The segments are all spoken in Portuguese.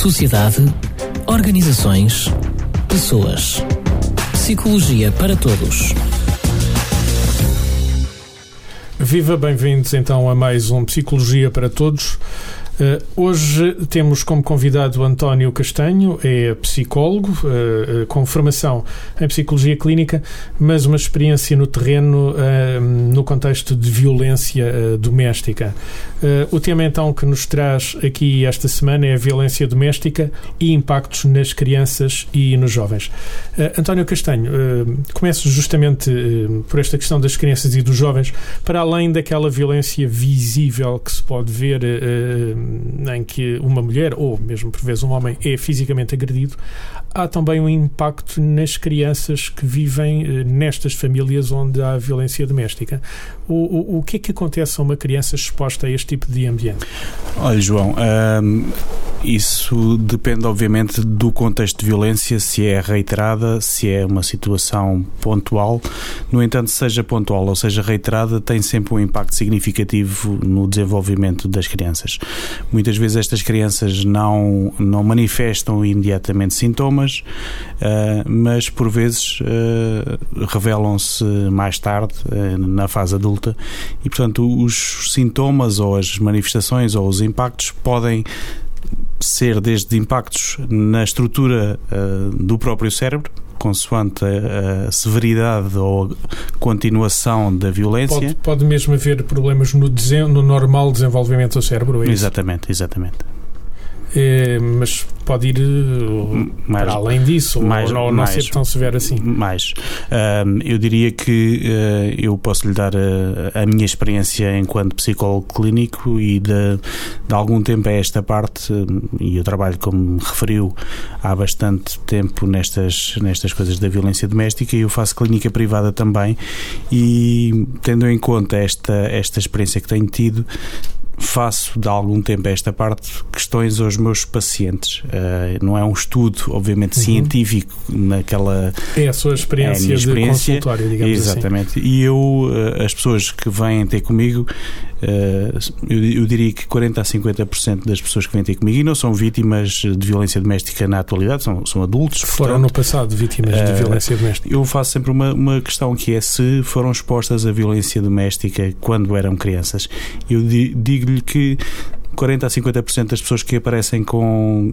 sociedade, organizações, pessoas. Psicologia para todos. Viva, bem-vindos então a mais um Psicologia para Todos. Uh, hoje temos como convidado António Castanho, é psicólogo uh, uh, com formação em psicologia clínica, mas uma experiência no terreno no contexto de violência doméstica. o tema então que nos traz aqui esta semana é a violência doméstica e impactos nas crianças e nos jovens. António Castanho, começo justamente por esta questão das crianças e dos jovens, para além daquela violência visível que se pode ver em que uma mulher, ou mesmo por vezes um homem, é fisicamente agredido, há também um impacto nas crianças que vivem eh, nestas famílias onde há violência doméstica. O, o, o que é que acontece a uma criança exposta a este tipo de ambiente? Olha, João, hum, isso depende, obviamente, do contexto de violência, se é reiterada, se é uma situação pontual. No entanto, seja pontual ou seja reiterada, tem sempre um impacto significativo no desenvolvimento das crianças. Muitas vezes estas crianças não, não manifestam imediatamente sintomas uh, mas por vezes uh, revelam-se mais tarde, uh, na fase adulta, e portanto os sintomas ou as manifestações ou os impactos podem ser desde impactos na estrutura do próprio cérebro, consoante a, a, severidade ou continuação da violência. Pode, pode mesmo haver problemas no, no normal desenvolvimento do cérebro, é? Exatamente, exatamente. É, mas pode ir eh, mais, para além disso, mais, ou não, mais, ser tão severo assim. Mais. eu diria que uh, eu posso lhe dar a, a, minha experiência enquanto psicólogo clínico e de, de algum tempo a esta parte, e eu trabalho, como referiu, há bastante tempo nestas, nestas coisas da violência doméstica e eu faço clínica privada também e tendo em conta esta, esta experiência que tenho tido, faço de algum tempo esta parte questões aos meus pacientes. Uh, não é um estudo, obviamente, uhum. científico naquela. É a sua experiência, é a experiência de consultório, digamos assim. Exatamente. Assim. E eu, uh, as pessoas que vêm ter comigo, eu, eu, diria que 40 a 50% das pessoas que vêm ter comigo e não são vítimas de violência doméstica na atualidade, são, são adultos. Foram portanto, no passado vítimas de violência doméstica. Eu faço sempre uma, uma questão que é se foram expostas a violência doméstica quando eram crianças. Eu digo digo-lhe que 40 a 50% das pessoas que aparecem com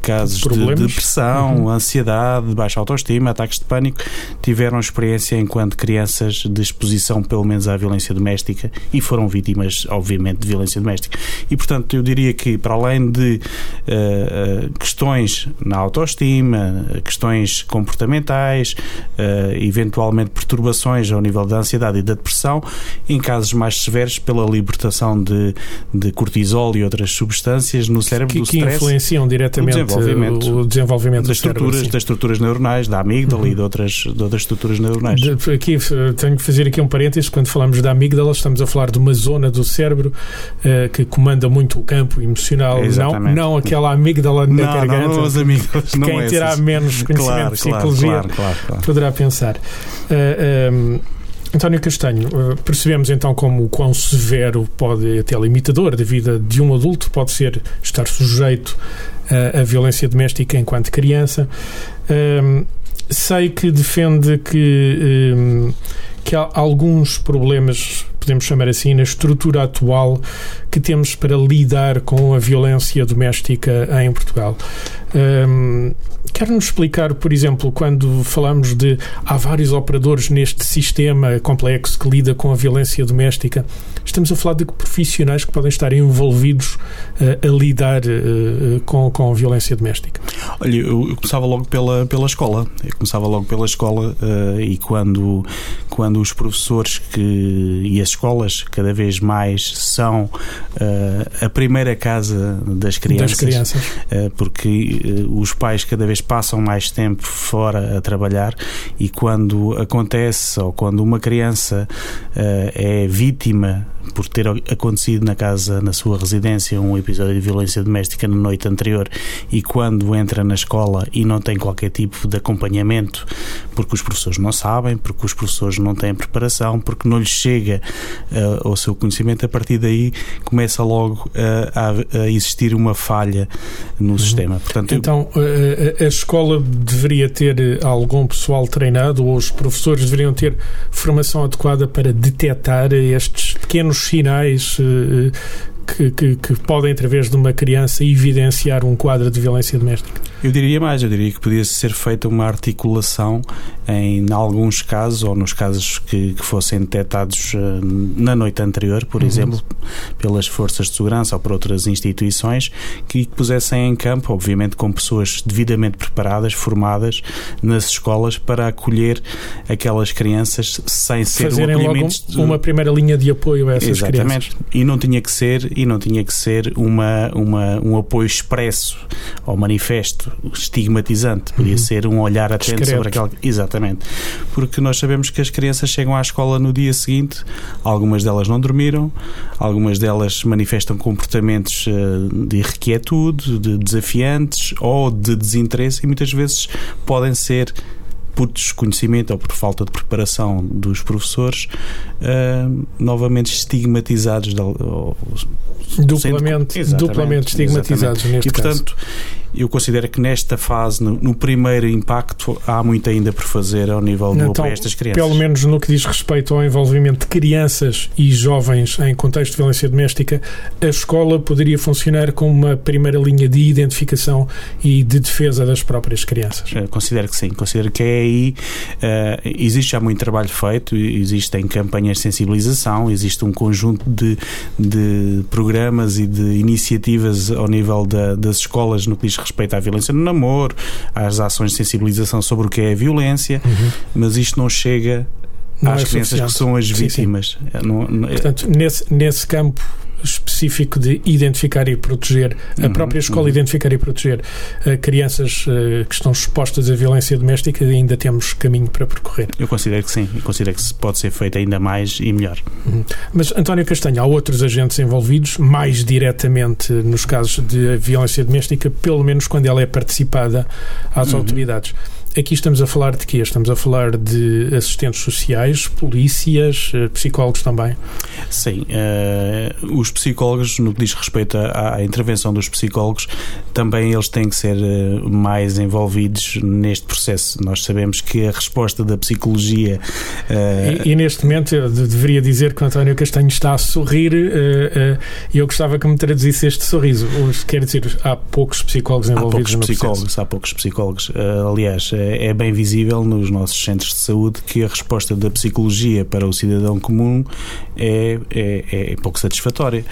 casos Problemas. de depressão, uhum. ansiedade, baixa autoestima, ataques de pânico, tiveram experiência enquanto crianças de exposição, pelo menos, à violência doméstica e foram vítimas, obviamente, de violência doméstica. E, portanto, eu diria que, para além de uh, questões na autoestima, questões comportamentais, uh, eventualmente perturbações ao nível da ansiedade e da depressão, em casos mais severos, pela libertação de, de cortisol cortisol e outras substâncias no cérebro que, do que stress. influenciam diretamente o desenvolvimento, o desenvolvimento das, estruturas, cérebro, das estruturas neuronais, da amígdala uhum. e de outras, de outras estruturas neuronais. De, aqui, tenho que fazer aqui um parênteses, quando falamos da amígdala estamos a falar de uma zona do cérebro uh, que comanda muito o campo emocional, não, não aquela amígdala na não, garganta. Não, as amígdalas, Quem é terá menos conhecimento claro, de psicologia claro, claro, poderá pensar. Uh, um, António Castanho, eh, percebemos então como o quão severo pode, até limitador da vida de um adulto pode ser estar sujeito à violência doméstica enquanto criança. Um, sei que defende que, um, que há alguns problemas, podemos chamar assim, na estrutura atual que temos para lidar com a violência doméstica em Portugal. Um, Quer-nos explicar, por exemplo, quando falamos de há vários operadores neste sistema complexo que lida com a violência doméstica, estamos a falar de profissionais que podem estar envolvidos uh, a lidar uh, com, com a violência doméstica? Olha, eu, eu, começava logo pela, pela escola. Eu começava logo pela escola uh, e quando, quando os professores que, e as escolas cada vez mais são a primeira casa das crianças, das crianças. porque os pais cada vez passam mais tempo fora a trabalhar e quando acontece ou quando uma criança uh, é vítima por ter acontecido na casa, na sua residência, um episódio de violência doméstica na noite anterior e quando entra na escola e não tem qualquer tipo de acompanhamento, porque os professores não sabem, porque os professores não têm preparação, porque não lhes chega uh, ao seu conhecimento, a partir daí começa logo uh, a, a, existir uma falha no uhum. sistema. Portanto, então, eu... a escola deveria ter algum pessoal treinado ou os professores deveriam ter formação adequada para detectar estes pequenos sinais que, que, que, podem, através de uma criança, evidenciar um quadro de violência doméstica? Eu diria mais, eu diria que podia ser feita uma articulação em, em alguns casos, ou nos casos que, que fossem detectados uh, na noite anterior, por uhum. exemplo, pelas forças de segurança ou por outras instituições, que pusessem em campo, obviamente com pessoas devidamente preparadas, formadas nas escolas para acolher aquelas crianças sem ser Fazerem um logo uma primeira linha de apoio a essas Exatamente. crianças. E não tinha que ser e não tinha que ser uma, uma, um apoio expresso ou manifesto estigmatizante, podia uhum. ser um olhar atento Discreto. sobre aquela. Exatamente. Porque nós sabemos que as crianças chegam à escola no dia seguinte, algumas delas não dormiram, algumas delas manifestam comportamentos eh, de irrequietude, de desafiantes ou de desinteresse e muitas vezes podem ser por desconhecimento ou por falta de preparação dos professores, uh, novamente estigmatizados. Ou, duplamente, duplamente estigmatizados exatamente. neste e, portanto, caso eu considero que nesta fase, no, no, primeiro impacto, há muito ainda por fazer ao nível do então, estas crianças. Pelo menos no que diz respeito ao envolvimento de crianças e jovens em contexto de violência doméstica, a escola poderia funcionar como uma primeira linha de identificação e de defesa das próprias crianças. Eu considero que sim, considero que é aí. Uh, existe já muito trabalho feito, existem campanhas de sensibilização, existe um conjunto de, de programas e de iniciativas ao nível da, das escolas no que diz respeito à violência no namoro, às ações de sensibilização sobre o que é a violência, uhum. mas isto não chega não às é crianças suficiente. que são as vítimas. Sim, sim. Não, não, é- Portanto, nesse, nesse campo específico de identificar e proteger, a uhum, própria escola uhum. identificar e proteger uh, crianças uh, que estão expostas à violência doméstica, ainda temos caminho para percorrer. Eu considero que sim, eu considero que pode ser feito ainda mais e melhor. Uhum. Mas, António Castanho, há outros agentes envolvidos, mais diretamente nos casos de violência doméstica, pelo menos quando ela é participada às uhum. autoridades. Aqui estamos a falar de quê? Estamos a falar de assistentes sociais, polícias, eh, psicólogos também? Sim. Uh, os psicólogos, no que diz respeito à, à, intervenção dos psicólogos, também eles têm que ser uh, mais envolvidos neste processo. Nós sabemos que a resposta da psicologia. Uh, e, e, neste momento eu deveria dizer que o António Castanho está a sorrir e eu gostava que me traduzisse este sorriso. Quer dizer, há poucos psicólogos envolvidos há poucos psicólogos, Há poucos psicólogos. aliás, é bem visível nos nossos centros de saúde que a resposta da psicologia para o cidadão comum é, é, é pouco satisfatória.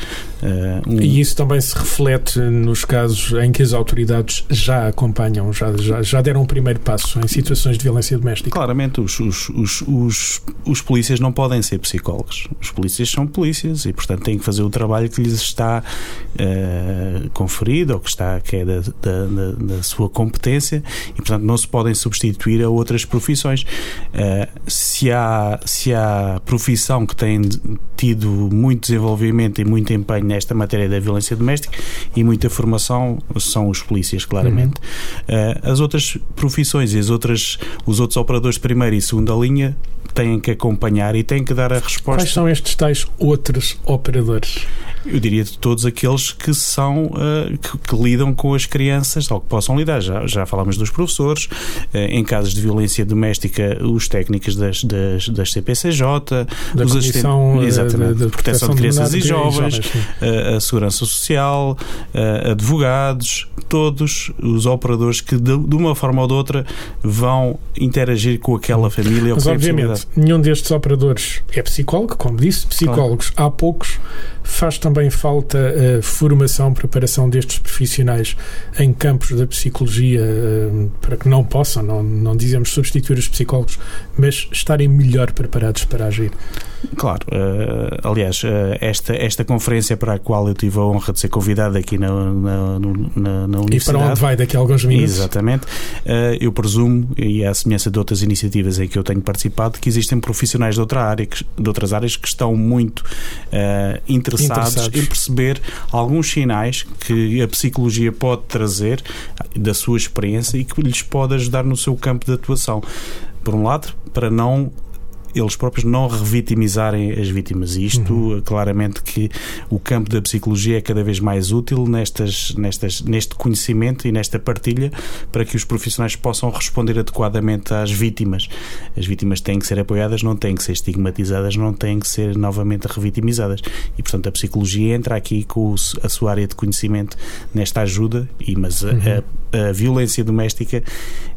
Uh, um... E isso também se reflete nos casos em que as autoridades já acompanham, já, já, já deram um primeiro passo em situações de violência doméstica. Claramente, os, os, os, os, os polícias não podem ser psicólogos. Os polícias são polícias e, portanto, têm que fazer o trabalho que lhes está uh, conferido ou que, está, que é da, da, da, da sua competência e, portanto, não se podem substituir a outras profissões. Uh, se, há, se há profissão que tem tido muito desenvolvimento e muito empenho nesta matéria da violência doméstica e muita formação, são os polícias, claramente. Uhum. Uh, as outras profissões e as outras, os outros operadores de primeira e segunda linha têm que acompanhar e têm que dar a resposta. Quais são estes tais outros operadores? Eu diria de todos aqueles que são uh, que, que, lidam com as crianças ou que possam lidar. Já, já falámos dos professores, uh, em casos de violência doméstica, os técnicos das, das, das CPCJ, da os assistentes eh, exatamente, de, de proteção, de crianças e jovens, jovens uh, a segurança social, advogados, todos os operadores que de, de, uma forma ou de outra vão interagir com aquela família. Mas obviamente nenhum destes operadores é psicólogo, como disse, psicólogos claro. há poucos faz também falta uh, formação, preparação destes profissionais em campos da psicologia uh, para que não possam, não, não dizemos substituir os psicólogos, mas estarem melhor preparados para agir. Claro, uh, aliás, esta, esta conferência para a qual eu tive a honra de ser convidado aqui na, na, na, na Universidade. E para onde vai daqui a alguns minutos. Exatamente. Eu presumo, e à semelhança de outras iniciativas em que eu tenho participado, que existem profissionais de, outra área, de outras áreas que estão muito interessados, interessados em perceber alguns sinais que a psicologia pode trazer da sua experiência e que lhes pode ajudar no seu campo de atuação. Por um lado, para não eles próprios não revitimizarem as vítimas. E isto, uhum. claramente, que o campo da psicologia é cada vez mais útil nestas, nestas, neste conhecimento e nesta partilha para que os profissionais possam responder adequadamente às vítimas. As vítimas têm que ser apoiadas, não têm que ser estigmatizadas, não têm que ser novamente revitimizadas. E, portanto, a psicologia entra aqui com a sua área de conhecimento nesta ajuda, e, mas uhum. a, a, violência doméstica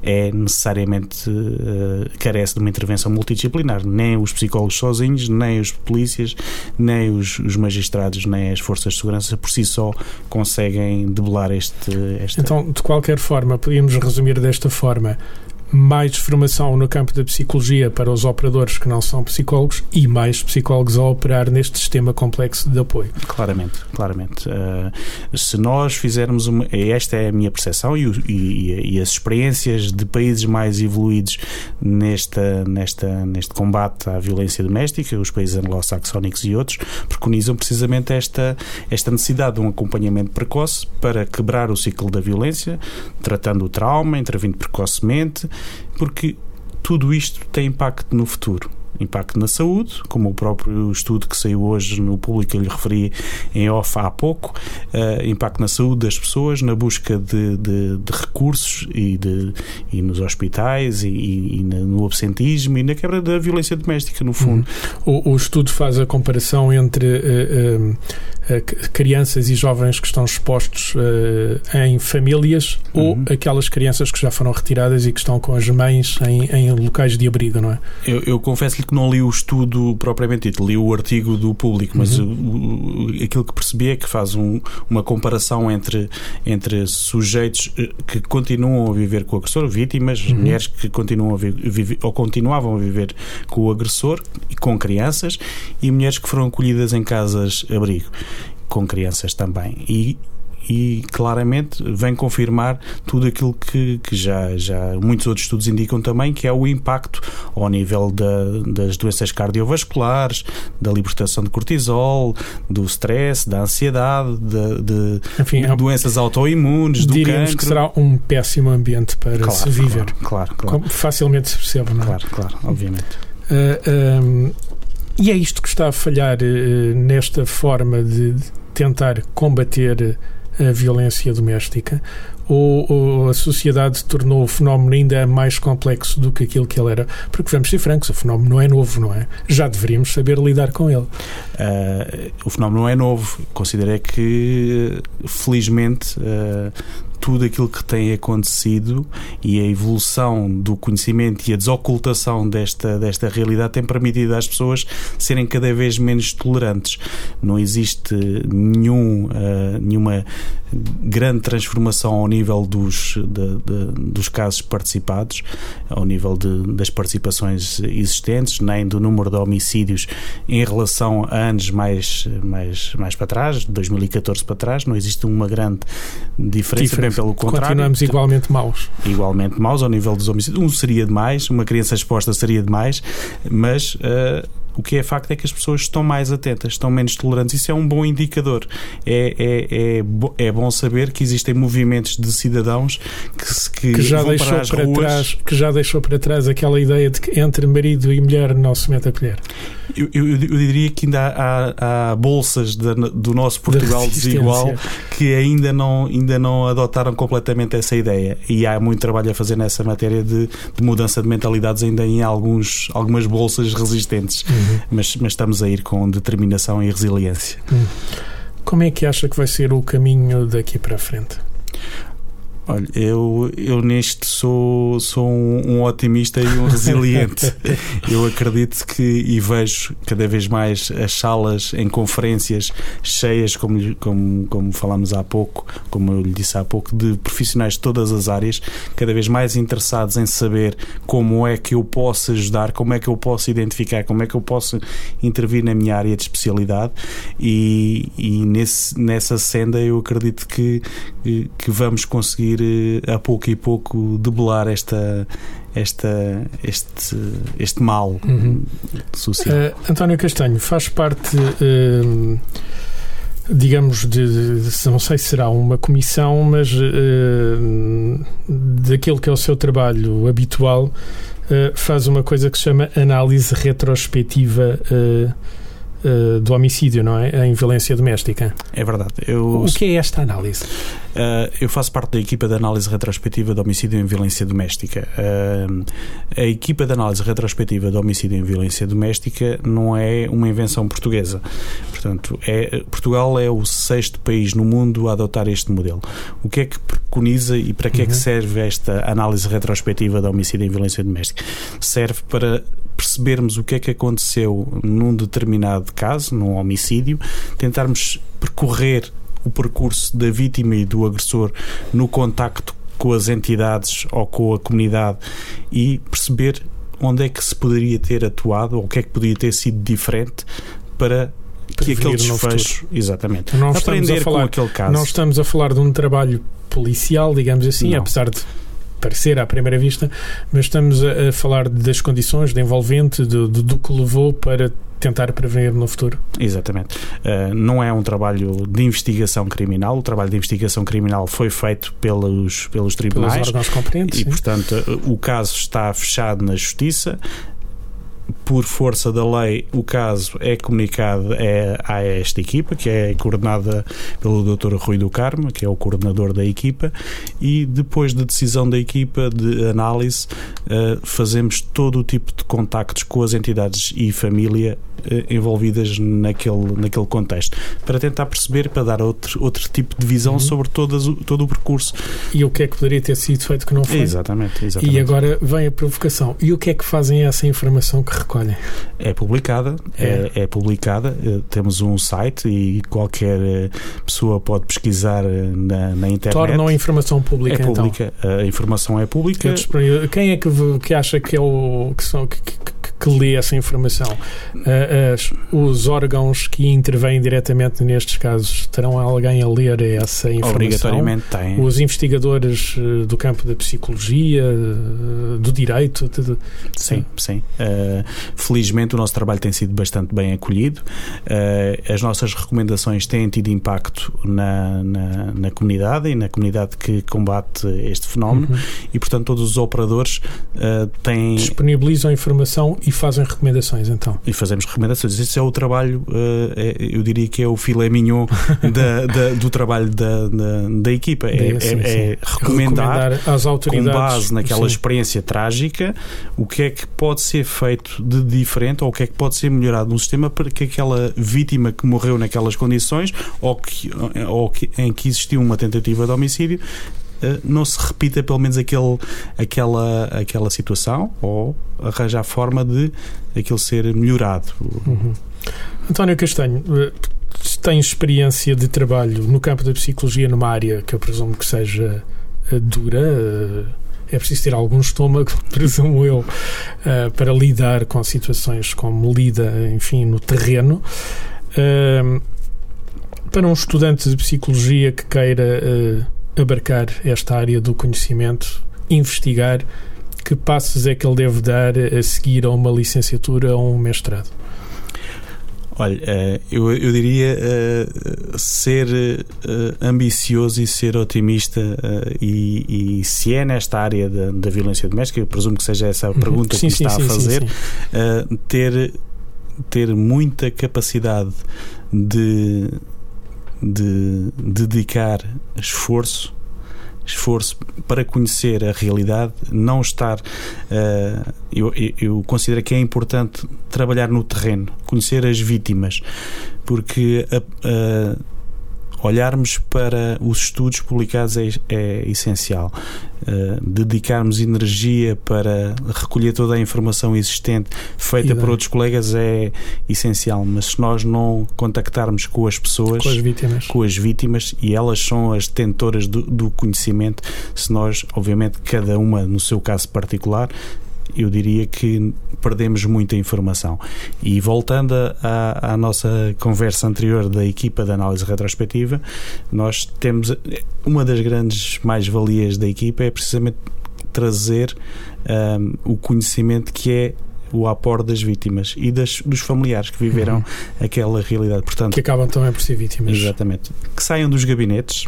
é necessariamente uh, carece de uma intervenção multidisciplinar. Nem os psicólogos sozinhos, nem os polícias, nem os, os magistrados, nem as forças de segurança por si só conseguem debelar este. Esta... Então, de qualquer forma, podíamos resumir desta forma: mais formação no campo da psicologia para os operadores que não são psicólogos e mais psicólogos a operar neste sistema complexo de apoio. Claramente, claramente. Uh, se nós fizermos uma. Esta é a minha percepção e, e, e, as experiências de países mais evoluídos nesta, nesta, neste combate à violência doméstica, os países anglo-saxónicos e outros, preconizam precisamente esta, esta necessidade de um acompanhamento precoce para quebrar o ciclo da violência, tratando o trauma, intervindo precocemente porque tudo isto tem impacto no futuro impacto na saúde, como o próprio estudo que saiu hoje no público, eu lhe referi em off há pouco, uh, impacto na saúde das pessoas, na busca de, de, de recursos e, de, e nos hospitais e, e, no absentismo e na quebra da violência doméstica, no fundo. Uhum. O, o, estudo faz a comparação entre uh, crianças e jovens que estão expostos em famílias uhum. ou aquelas crianças que já foram retiradas e que estão com as mães em, em locais de abrigo, não é? Eu, eu confesso que não li o estudo propriamente dito, li o artigo do público, mas uhum. o, aquilo que percebi é que faz um, uma comparação entre, entre sujeitos eh, que continuam a viver com o agressor, vítimas, uhum. mulheres que continuam a viver ou continuavam a viver com o agressor, com crianças, e mulheres que foram acolhidas em casas abrigo com crianças também. E e claramente vem confirmar tudo aquilo que, que já, já muitos outros estudos indicam também, que é o impacto ao nível da, das doenças cardiovasculares, da libertação de cortisol, do stress, da ansiedade, de, de, Enfim, de é doenças autoimunes, do cancro. que será um péssimo ambiente para claro, se viver. Claro, claro. claro. facilmente se percebe, não é? Claro, claro, obviamente. Uh, um, e é isto que está a falhar uh, nesta forma de tentar combater a violência doméstica ou, ou, a sociedade tornou o fenómeno ainda mais complexo do que aquilo que ele era? Porque vamos ser francos, o fenómeno não é novo, não é? Já deveríamos saber lidar com ele. Uh, o fenómeno não é novo. Considerei que, felizmente, uh, tudo aquilo que tem acontecido e a evolução do conhecimento e a desocultação desta, desta realidade tem permitido às pessoas serem cada vez menos tolerantes. Não existe nenhum, uh, nenhuma grande transformação ao nível dos, de, de, dos casos participados, ao nível de, das participações existentes, nem do número de homicídios em relação a anos mais, mais, mais para trás, 2014 para trás, não existe uma grande diferença, diferença. Pelo contrário. Continuamos igualmente maus. Igualmente maus ao nível dos homicídios. Um seria demais, uma criança exposta seria demais, mas. Uh, o que é facto é que as pessoas estão mais atentas, estão menos tolerantes. Isso é um bom indicador. É, é, é, é bom saber que existem movimentos de cidadãos que, que, que já deixou para, para ruas. trás que já deixou para trás aquela ideia de que entre marido e mulher não se mete a colher. Eu, eu, eu diria que ainda há, há bolsas de, do nosso Portugal desigual que ainda não, ainda não adotaram completamente essa ideia. E há muito trabalho a fazer nessa matéria de, de mudança de mentalidades ainda em alguns, algumas bolsas resistentes. Uhum mas, mas estamos a ir com determinação e resiliência. Uhum. Como é que acha que vai ser o caminho daqui para frente? Olha, eu, eu neste sou, sou um, um otimista e um resiliente. eu acredito que e vejo cada vez mais as salas em conferências cheias, como, como, como falámos há pouco, como eu lhe disse há pouco, de profissionais de todas as áreas, cada vez mais interessados em saber como é que eu posso ajudar, como é que eu posso identificar, como é que eu posso intervir na minha área de especialidade e, e nesse, nessa senda eu acredito que, que vamos conseguir conseguir eh, a pouco e pouco debelar esta esta, este, este mal uhum. social. Uh, António Castanho faz parte, uh, digamos, de, de, não sei se será uma comissão, mas uh, daquele que é o seu trabalho habitual faz uma coisa que se chama análise retrospectiva do homicídio, não é? Em violência doméstica. É verdade. Eu... O que é esta análise? Uh, eu faço parte da equipa de análise retrospectiva de homicídio em violência doméstica. Uh, a equipa de análise retrospectiva de homicídio em violência doméstica não é uma invenção portuguesa. Portanto, é, Portugal é o sexto país no mundo a adotar este modelo. O que é que preconiza e para que uhum. é que uhum. serve esta análise retrospectiva de homicídio em violência doméstica? Serve para percebermos o que é que aconteceu num determinado caso, num homicídio, tentarmos percorrer o percurso da vítima e do agressor no contacto com as entidades ou com a comunidade e perceber onde é que se poderia ter atuado ou o que é que poderia ter sido diferente para que aquele desfecho. Exatamente. Não Aprender falar, com aquele caso. Não estamos a falar de um trabalho policial, digamos assim, não. apesar de parecer à primeira vista, mas estamos a, a falar das condições, de envolvente, do, do que levou para tentar prevenir no futuro. Exatamente. Uh, não é um trabalho de investigação criminal. O trabalho de investigação criminal foi feito pelos, pelos tribunais. Pelos órgãos competentes. E, sim. portanto, o caso está fechado na justiça por força da lei, o caso é comunicado é, a esta equipa, que é coordenada pelo Dr. Rui do Carmo, que é o coordenador da equipa, e depois da de decisão da equipa de análise, uh, fazemos todo o tipo de contactos com as entidades e família uh, envolvidas naquele, naquele contexto, para tentar perceber, para dar outro, outro tipo de visão uhum. sobre todas, todo o percurso. E o que é que poderia ter sido feito que não foi? Exatamente, exatamente. E agora vem a provocação. E o que é que fazem essa informação que recolhem? É publicada, é, é, é publicada. Eh, temos um site e qualquer eh, pessoa pode pesquisar eh, na, na internet. Tornam a informação pública. É pública. Então. A informação é pública. Quem é que, que acha que é o que, são, que, que, que lê essa informação? As, os órgãos que intervêm diretamente nestes casos terão alguém a ler essa informação? Obrigatoriamente tem. Os investigadores do campo da psicologia, do direito? De, de, sim, sim. Uh, felizmente o nosso trabalho tem sido bastante bem acolhido. Uh, as nossas recomendações têm tido impacto na, na, na, comunidade e na comunidade que combate este fenómeno uhum. e, portanto, todos os operadores uh, têm. Disponibilizam informação e fazem recomendações, então. E fazemos recomendações. Esse é o trabalho, é, eu diria que é o filé mignon da, da, do trabalho da, da, da equipa. É, é, é recomendar, recomendar às autoridades com base naquela sim. experiência trágica o que é que pode ser feito de diferente ou o que é que pode ser melhorado no sistema para que aquela vítima que morreu naquelas condições ou, que, ou que, em que existiu uma tentativa de homicídio eh, não se repita pelo menos aquele, aquela, aquela situação ou arranjar forma de aquilo ser melhorado. Uhum. António Castanho, eh, tem experiência de trabalho no campo da psicologia numa área que eu presumo que seja eh, dura, é preciso ter algum estômago, presumo eu, para lidar com situações como lida, enfim, no terreno. Para um estudante de psicologia que queira abarcar esta área do conhecimento, investigar, que passos é que ele deve dar a seguir a uma licenciatura ou um mestrado? Olha, eh, eu, eu diria uh, ser uh, ambicioso e ser otimista, e, e, se é nesta área da, da, violência doméstica, eu presumo que seja essa a uhum. pergunta sim, que sim, está sim, a fazer, ter, ter muita capacidade de, de dedicar esforço esforço para conhecer a realidade, não estar. Uh, eu, eu, considero que é importante trabalhar no terreno, conhecer as vítimas, porque a, olharmos para os estudos publicados é, é essencial. Uh, dedicarmos energia para recolher toda a informação existente feita por outros colegas é essencial, mas se nós não contactarmos com as pessoas, com as vítimas, com as vítimas e elas são as detentoras do, do conhecimento, se nós, obviamente, cada uma no seu caso particular, eu diria que perdemos muita informação. E voltando à, à nossa conversa anterior da equipa de análise retrospectiva, nós temos uma das grandes mais-valias da equipa é precisamente trazer um, o conhecimento que é o aporte das vítimas e das, dos familiares que viveram uhum. aquela realidade. Portanto, que acabam também por ser vítimas. Exatamente. Que saiam dos gabinetes,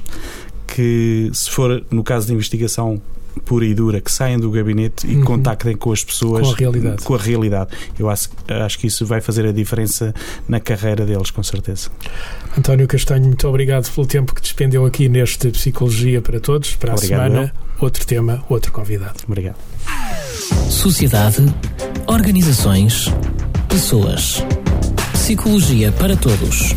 que se for no caso de investigação pura e dura, que saiam do gabinete e Uhum. contactem com as pessoas Com a realidade. com a realidade. Eu acho, acho que isso vai fazer a diferença na carreira deles, com certeza. António Castanho, muito obrigado pelo tempo que despendeu aqui neste Psicologia para Todos. Para Obrigado, a semana, outro tema, outro convidado. Obrigado. Sociedade, organizações, pessoas. Psicologia para todos.